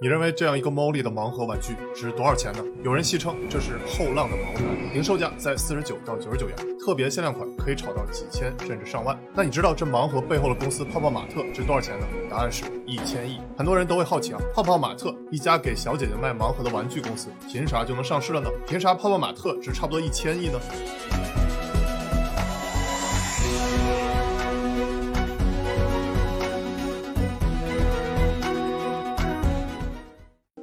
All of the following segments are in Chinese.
你认为这样一个猫力的盲盒玩具值多少钱呢？有人戏称这是后浪的茅台，零售价在四十九到九十九元，特别限量款可以炒到几千甚至上万。那你知道这盲盒背后的公司泡泡玛特值多少钱呢？答案是一千亿。很多人都会好奇啊，泡泡玛特一家给小姐姐卖盲盒的玩具公司，凭啥就能上市了呢？凭啥泡泡玛特值差不多一千亿呢？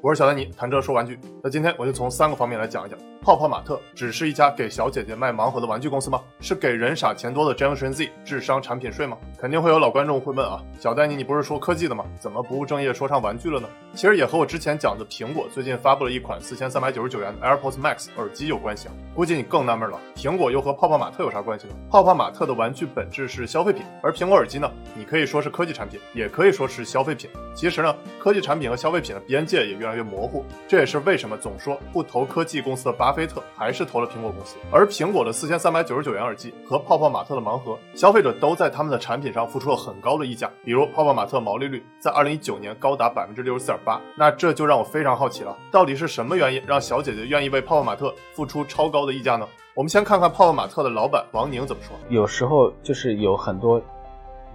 我是小丹尼，谈车说玩具。那今天我就从三个方面来讲一讲，泡泡玛特只是一家给小姐姐卖盲盒的玩具公司吗？是给人傻钱多的 Generation Z 智商产品税吗？肯定会有老观众会问啊，小丹尼，你不是说科技的吗？怎么不务正业说唱玩具了呢？其实也和我之前讲的苹果最近发布了一款四千三百九十九元的 AirPods Max 耳机有关系啊。估计你更纳闷了，苹果又和泡泡玛特有啥关系呢？泡泡玛特的玩具本质是消费品，而苹果耳机呢，你可以说是科技产品，也可以说是消费品。其实呢，科技产品和消费品的边界也越来越。越模糊，这也是为什么总说不投科技公司的巴菲特还是投了苹果公司。而苹果的四千三百九十九元耳机和泡泡玛特的盲盒，消费者都在他们的产品上付出了很高的溢价。比如泡泡玛特毛利率在二零一九年高达百分之六十四点八，那这就让我非常好奇了，到底是什么原因让小姐姐愿意为泡泡玛特付出超高的溢价呢？我们先看看泡泡玛特的老板王宁怎么说。有时候就是有很多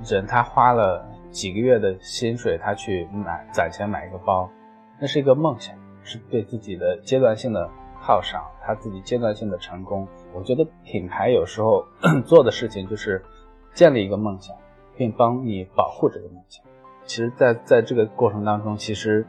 人，他花了几个月的薪水，他去买攒钱买一个包。那是一个梦想，是对自己的阶段性的犒赏，他自己阶段性的成功。我觉得品牌有时候 做的事情就是建立一个梦想，并帮你保护这个梦想。其实，在在这个过程当中，其实，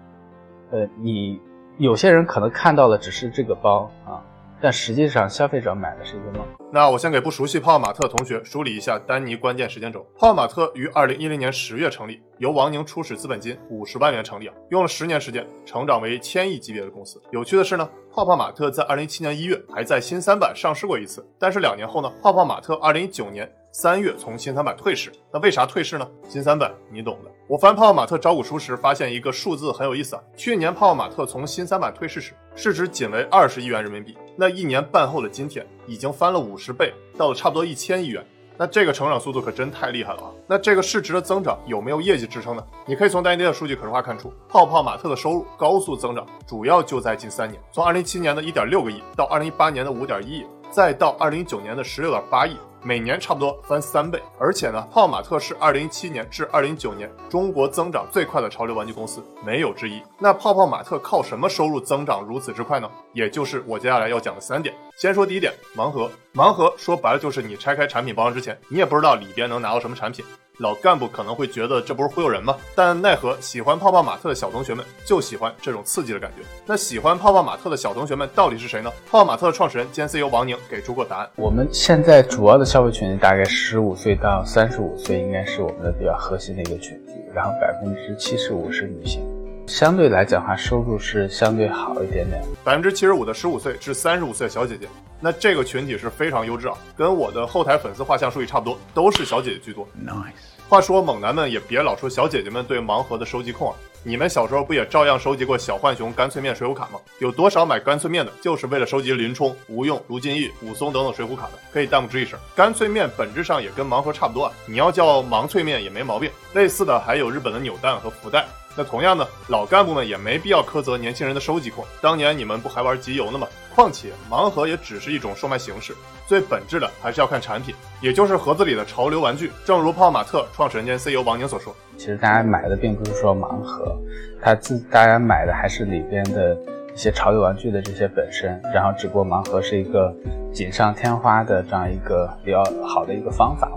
呃，你有些人可能看到的只是这个包啊。但实际上，消费者买的是一个梦。那我先给不熟悉泡泡玛特同学梳理一下丹尼关键时间轴。泡泡玛特于二零一零年十月成立，由王宁初始资本金五十万元成立，用了十年时间成长为千亿级别的公司。有趣的是呢，泡泡玛特在二零一七年一月还在新三板上市过一次，但是两年后呢，泡泡玛特二零一九年。三月从新三板退市，那为啥退市呢？新三板你懂的。我翻泡泡玛特招股书时发现一个数字很有意思啊，去年泡泡玛特从新三板退市时，市值仅为二十亿元人民币，那一年半后的今天已经翻了五十倍，到了差不多一千亿元，那这个成长速度可真太厉害了啊！那这个市值的增长有没有业绩支撑呢？你可以从丹尼的数据可视化看出，泡泡玛特的收入高速增长，主要就在近三年，从二零一七年的一点六个亿到二零一八年的五点一亿，再到二零一九年的十六点八亿。每年差不多翻三倍，而且呢，泡泡玛特是二零一七年至二零一九年中国增长最快的潮流玩具公司，没有之一。那泡泡玛特靠什么收入增长如此之快呢？也就是我接下来要讲的三点。先说第一点，盲盒。盲盒说白了就是你拆开产品包装之前，你也不知道里边能拿到什么产品。老干部可能会觉得这不是忽悠人吗？但奈何喜欢泡泡玛特的小同学们就喜欢这种刺激的感觉。那喜欢泡泡玛特的小同学们到底是谁呢？泡泡玛特的创始人兼 CEO 王宁给出过答案。我们现在主要的消费群体大概十五岁到三十五岁，应该是我们的比较核心的一个群体。然后百分之七十五是女性。相对来讲的话，收入是相对好一点点。百分之七十五的十五岁至三十五岁的小姐姐，那这个群体是非常优质啊，跟我的后台粉丝画像数据差不多，都是小姐姐居多。Nice。话说猛男们也别老说小姐姐们对盲盒的收集控啊，你们小时候不也照样收集过小浣熊干脆面水浒卡吗？有多少买干脆面的，就是为了收集林冲、吴用、卢俊义、武松等等水浒卡的？可以弹幕吱一声。干脆面本质上也跟盲盒差不多啊，你要叫盲脆面也没毛病。类似的还有日本的扭蛋和福袋。那同样呢，老干部们也没必要苛责年轻人的收集控。当年你们不还玩集邮呢吗？况且盲盒也只是一种售卖形式，最本质的还是要看产品，也就是盒子里的潮流玩具。正如泡泡玛特创始人兼 CEO 王宁所说，其实大家买的并不是说盲盒，他自大家买的还是里边的一些潮流玩具的这些本身，然后只不过盲盒是一个锦上添花的这样一个比较好的一个方法。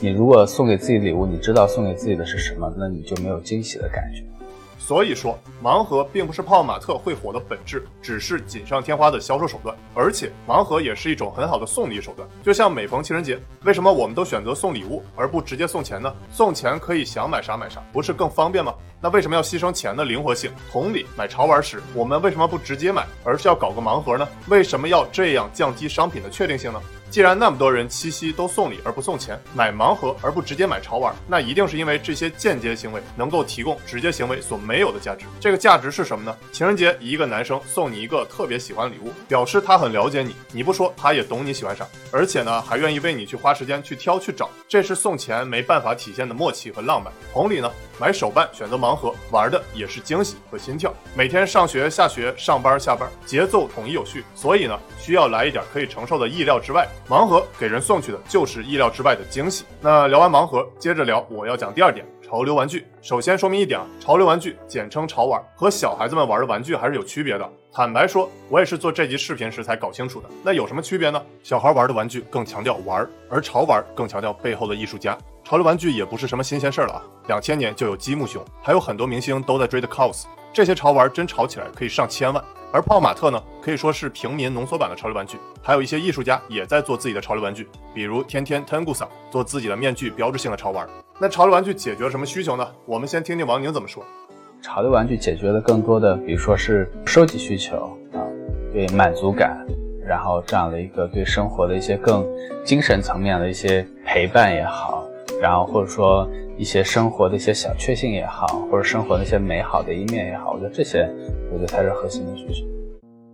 你如果送给自己礼物，你知道送给自己的是什么，那你就没有惊喜的感觉。所以说，盲盒并不是泡泡玛特会火的本质，只是锦上添花的销售手段。而且，盲盒也是一种很好的送礼手段。就像每逢情人节，为什么我们都选择送礼物而不直接送钱呢？送钱可以想买啥买啥，不是更方便吗？那为什么要牺牲钱的灵活性？同理，买潮玩时，我们为什么不直接买，而是要搞个盲盒呢？为什么要这样降低商品的确定性呢？既然那么多人七夕都送礼而不送钱，买盲盒而不直接买潮玩，那一定是因为这些间接行为能够提供直接行为所没有的价值。这个价值是什么呢？情人节一个男生送你一个特别喜欢的礼物，表示他很了解你，你不说他也懂你喜欢啥，而且呢还愿意为你去花时间去挑去找，这是送钱没办法体现的默契和浪漫。同理呢。买手办选择盲盒，玩的也是惊喜和心跳。每天上学、下学、上班、下班，节奏统一有序，所以呢，需要来一点可以承受的意料之外。盲盒给人送去的就是意料之外的惊喜。那聊完盲盒，接着聊我要讲第二点。潮流玩具，首先说明一点啊，潮流玩具简称潮玩，和小孩子们玩的玩具还是有区别的。坦白说，我也是做这集视频时才搞清楚的。那有什么区别呢？小孩玩的玩具更强调玩，而潮玩更强调背后的艺术家。潮流玩具也不是什么新鲜事儿了啊，两千年就有积木熊，还有很多明星都在追的 cos。这些潮玩真炒起来可以上千万。而泡泡玛特呢，可以说是平民浓缩版的潮流玩具。还有一些艺术家也在做自己的潮流玩具，比如天天 Tengu 做自己的面具，标志性的潮玩。那潮流玩具解决了什么需求呢？我们先听听王宁怎么说。潮流玩具解决了更多的，比如说是收集需求啊，对满足感，然后这样的一个对生活的一些更精神层面的一些陪伴也好，然后或者说一些生活的一些小确幸也好，或者生活的一些美好的一面也好，我觉得这些，我觉得才是核心的需求。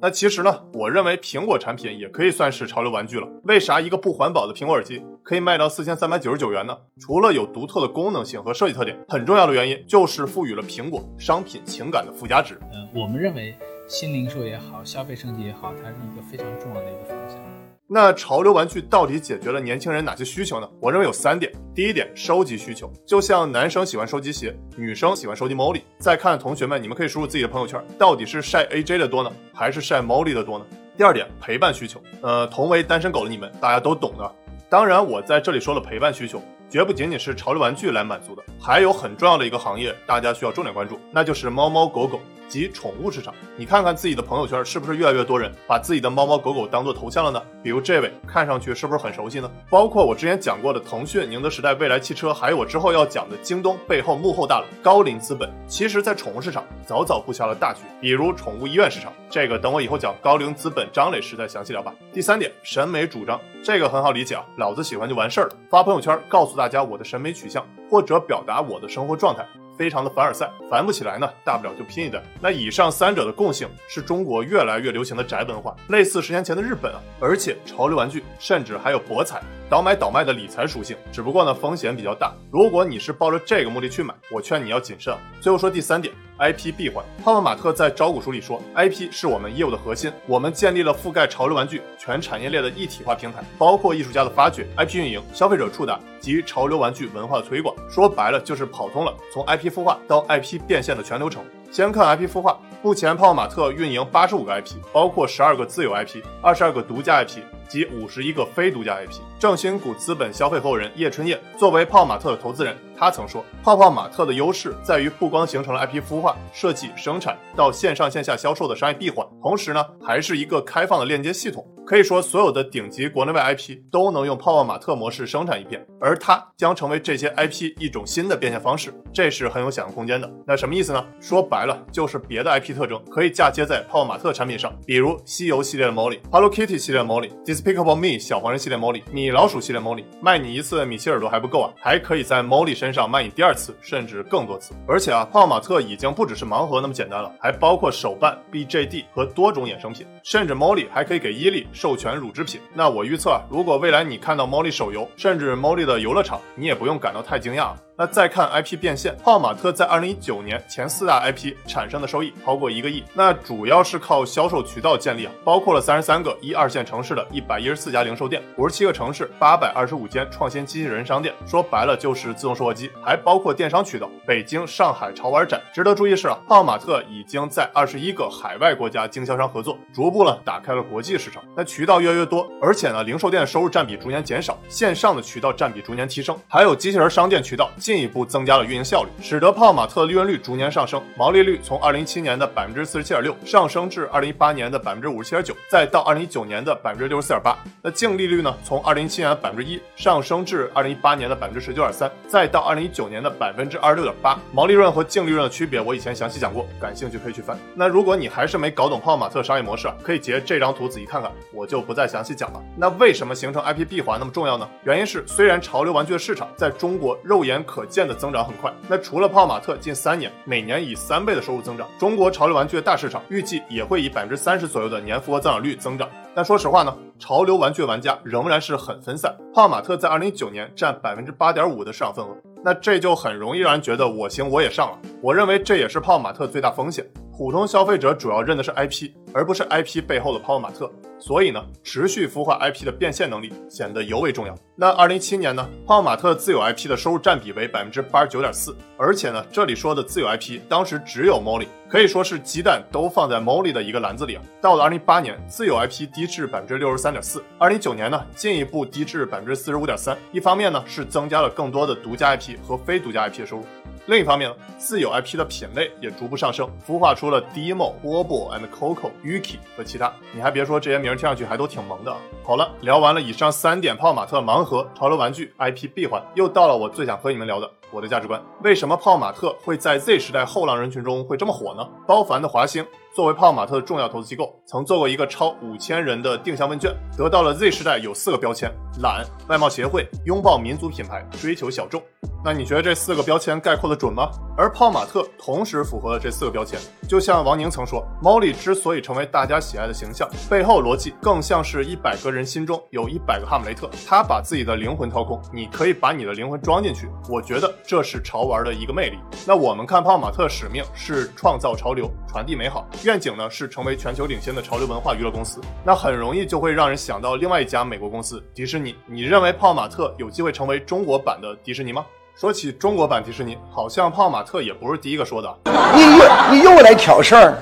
那其实呢，我认为苹果产品也可以算是潮流玩具了。为啥一个不环保的苹果耳机可以卖到四千三百九十九元呢？除了有独特的功能性和设计特点，很重要的原因就是赋予了苹果商品情感的附加值。嗯，我们认为新零售也好，消费升级也好，它是一个非常重要的一个方向。那潮流玩具到底解决了年轻人哪些需求呢？我认为有三点。第一点，收集需求，就像男生喜欢收集鞋，女生喜欢收集 Molly。在看同学们，你们可以输入自己的朋友圈，到底是晒 AJ 的多呢，还是晒 Molly 的多呢？第二点，陪伴需求，呃，同为单身狗的你们，大家都懂的。当然，我在这里说了陪伴需求，绝不仅仅是潮流玩具来满足的，还有很重要的一个行业，大家需要重点关注，那就是猫猫狗狗。及宠物市场，你看看自己的朋友圈是不是越来越多人把自己的猫猫狗狗当做头像了呢？比如这位，看上去是不是很熟悉呢？包括我之前讲过的腾讯、宁德时代、未来汽车，还有我之后要讲的京东背后幕后大佬高瓴资本，其实在宠物市场早早布下了大局。比如宠物医院市场，这个等我以后讲高瓴资本张磊时再详细聊吧。第三点，审美主张，这个很好理解啊，老子喜欢就完事儿了，发朋友圈告诉大家我的审美取向，或者表达我的生活状态。非常的凡尔赛，烦不起来呢，大不了就拼一单。那以上三者的共性是中国越来越流行的宅文化，类似十年前的日本啊，而且潮流玩具甚至还有博彩、倒买倒卖的理财属性，只不过呢风险比较大。如果你是抱着这个目的去买，我劝你要谨慎。最后说第三点。IP 闭环，泡泡玛特在招股书里说，IP 是我们业务的核心，我们建立了覆盖潮流玩具全产业链的一体化平台，包括艺术家的发掘、IP 运营、消费者触达及潮流玩具文化的推广。说白了就是跑通了从 IP 孵化到 IP 变现的全流程。先看 IP 孵化，目前泡泡玛特运营八十五个 IP，包括十二个自有 IP，二十二个独家 IP。及五十一个非独家 IP。正新股资本消费合伙人叶春叶作为泡泡玛特的投资人，他曾说：“泡泡玛特的优势在于不光形成了 IP 孵化、设计、生产到线上线下销售的商业闭环，同时呢，还是一个开放的链接系统。可以说，所有的顶级国内外 IP 都能用泡泡玛特模式生产一遍，而它将成为这些 IP 一种新的变现方式，这是很有想象空间的。那什么意思呢？说白了，就是别的 IP 特征可以嫁接在泡泡玛特产品上，比如西游系列的 Molly、Hello Kitty 系列的 Molly。” Despicable Me 小黄人系列 Molly，米老鼠系列 Molly，卖你一次米奇耳朵还不够啊，还可以在 Molly 身上卖你第二次，甚至更多次。而且啊，泡玛特已经不只是盲盒那么简单了，还包括手办、BJD 和多种衍生品，甚至 Molly 还可以给伊利授权乳制品。那我预测啊，如果未来你看到 Molly 手游，甚至 Molly 的游乐场，你也不用感到太惊讶。那再看 IP 变现，泡玛特在二零一九年前四大 IP 产生的收益超过一个亿，那主要是靠销售渠道建立啊，包括了三十三个一二线城市的一百一十四家零售店，五十七个城市八百二十五间创新机器人商店，说白了就是自动售货机，还包括电商渠道，北京、上海潮玩展。值得注意是啊，泡玛特已经在二十一个海外国家经销商合作，逐步呢打开了国际市场，那渠道越来越多，而且呢零售店收入占比逐年减少，线上的渠道占比逐年提升，还有机器人商店渠道。进一步增加了运营效率，使得泡泡玛特的利润率逐年上升，毛利率从二零一七年的百分之四十七点六上升至二零一八年的百分之五十七点九，再到二零一九年的百分之六十四点八。那净利率呢？从二零一七年的百分之一上升至二零一八年的百分之十九点三，再到二零一九年的百分之二十六点八。毛利润和净利润的区别，我以前详细讲过，感兴趣可以去翻。那如果你还是没搞懂泡泡玛特商业模式，可以截这张图仔细看看，我就不再详细讲了。那为什么形成 IP 闭环那么重要呢？原因是虽然潮流玩具的市场在中国肉眼可可见的增长很。快，那除了泡玛特近三年每年以三倍的收入增长，中国潮流玩具的大市场预计也会以百分之三十左右的年复合增长率增长。但说实话呢，潮流玩具玩家仍然是很分散。泡玛特在二零一九年占百分之八点五的市场份额，那这就很容易让人觉得我行我也上了。我认为这也是泡泡玛特最大风险。普通消费者主要认的是 IP，而不是 IP 背后的泡泡玛特，所以呢，持续孵化 IP 的变现能力显得尤为重要。那二零一七年呢，泡泡玛特自有 IP 的收入占比为百分之八十九点四，而且呢，这里说的自有 IP 当时只有 Molly，可以说是鸡蛋都放在 Molly 的一个篮子里啊。到了二零一八年，自有 IP 低至百分之六十三点四，二零一九年呢，进一步低至百分之四十五点三。一方面呢，是增加了更多的独家 IP 和非独家 IP 的收入。另一方面，自有 IP 的品类也逐步上升，孵化出了 Demo、Bobo and Coco、Yuki 和其他。你还别说，这些名听上去还都挺萌的。好了，聊完了以上三点泡玛特盲盒、潮流玩具、IP 闭环，又到了我最想和你们聊的我的价值观。为什么泡玛特会在 Z 时代后浪人群中会这么火呢？包凡的华兴作为泡玛特的重要投资机构，曾做过一个超五千人的定向问卷，得到了 Z 时代有四个标签：懒、外贸协会、拥抱民族品牌、追求小众。那你觉得这四个标签概括的准吗？而泡玛特同时符合了这四个标签。就像王宁曾说，Molly 之所以成为大家喜爱的形象，背后逻辑更像是一百个人心中有一百个哈姆雷特，他把自己的灵魂掏空，你可以把你的灵魂装进去。我觉得这是潮玩的一个魅力。那我们看泡玛特使命是创造潮流，传递美好，愿景呢是成为全球领先的潮流文化娱乐公司。那很容易就会让人想到另外一家美国公司迪士尼。你认为泡玛特有机会成为中国版的迪士尼吗？说起中国版迪士尼，好像泡玛特也不是第一个说的。你又你又来挑事儿。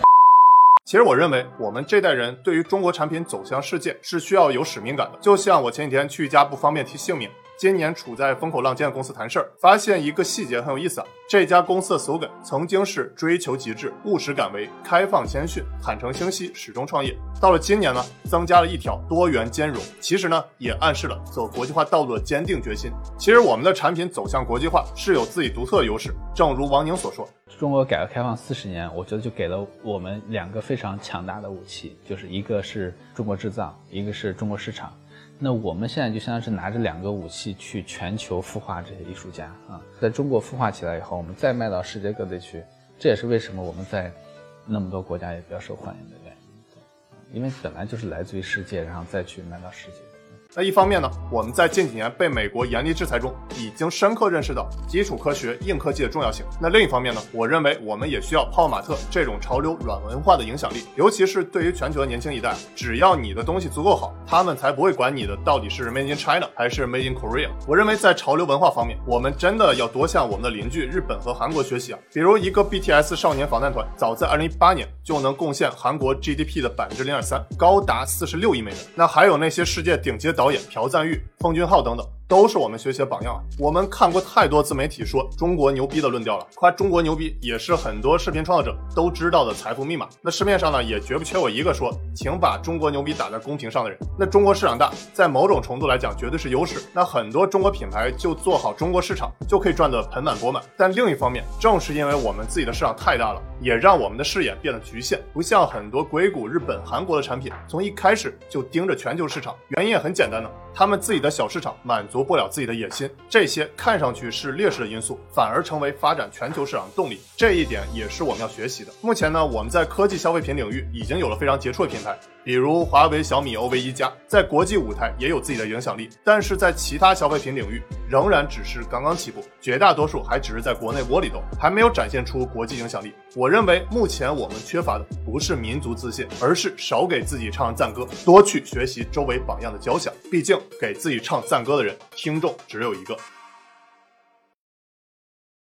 其实我认为，我们这代人对于中国产品走向世界是需要有使命感的。就像我前几天去一家不方便提姓名。今年处在风口浪尖的公司谈事儿，发现一个细节很有意思啊。这家公司的 slogan 曾经是追求极致、务实敢为、开放谦逊、坦诚清晰、始终创业。到了今年呢，增加了一条多元兼容，其实呢也暗示了走国际化道路的坚定决心。其实我们的产品走向国际化是有自己独特的优势，正如王宁所说，中国改革开放四十年，我觉得就给了我们两个非常强大的武器，就是一个是中国制造，一个是中国市场。那我们现在就相当是拿着两个武器去全球孵化这些艺术家啊，在中国孵化起来以后，我们再卖到世界各地去，这也是为什么我们在那么多国家也比较受欢迎的原因，因为本来就是来自于世界，然后再去卖到世界。那一方面呢，我们在近几年被美国严厉制裁中，已经深刻认识到基础科学、硬科技的重要性。那另一方面呢，我认为我们也需要泡玛特这种潮流软文化的影响力，尤其是对于全球的年轻一代，只要你的东西足够好，他们才不会管你的到底是 Made in China 还是 Made in Korea。我认为在潮流文化方面，我们真的要多向我们的邻居日本和韩国学习啊。比如一个 BTS 少年防弹团，早在2018年就能贡献韩国 GDP 的百分之零点三，高达四十六亿美元。那还有那些世界顶级的导。演朴赞玉、奉俊昊等等。都是我们学习的榜样！我们看过太多自媒体说中国牛逼的论调了，夸中国牛逼也是很多视频创作者都知道的财富密码。那市面上呢，也绝不缺我一个说，请把中国牛逼打在公屏上的人。那中国市场大，在某种程度来讲，绝对是优势。那很多中国品牌就做好中国市场，就可以赚得盆满钵满。但另一方面，正是因为我们自己的市场太大了，也让我们的视野变得局限，不像很多硅谷、日本、韩国的产品，从一开始就盯着全球市场。原因也很简单呢，他们自己的小市场满足不了自己的野心。这些看上去是劣势的因素，反而成为发展全球市场的动力。这一点也是我们要学习的。目前呢，我们在科技消费品领域已经有了非常杰出的品牌，比如华为、小米、OV、一加，在国际舞台也有自己的影响力。但是在其他消费品领域，仍然只是刚刚起步，绝大多数还只是在国内窝里斗，还没有展现出国际影响力。我认为目前我们缺乏的不是民族自信，而是少给自己唱赞歌，多去学习周围榜样的交响。毕竟给自己唱赞歌的人，听众只有一个。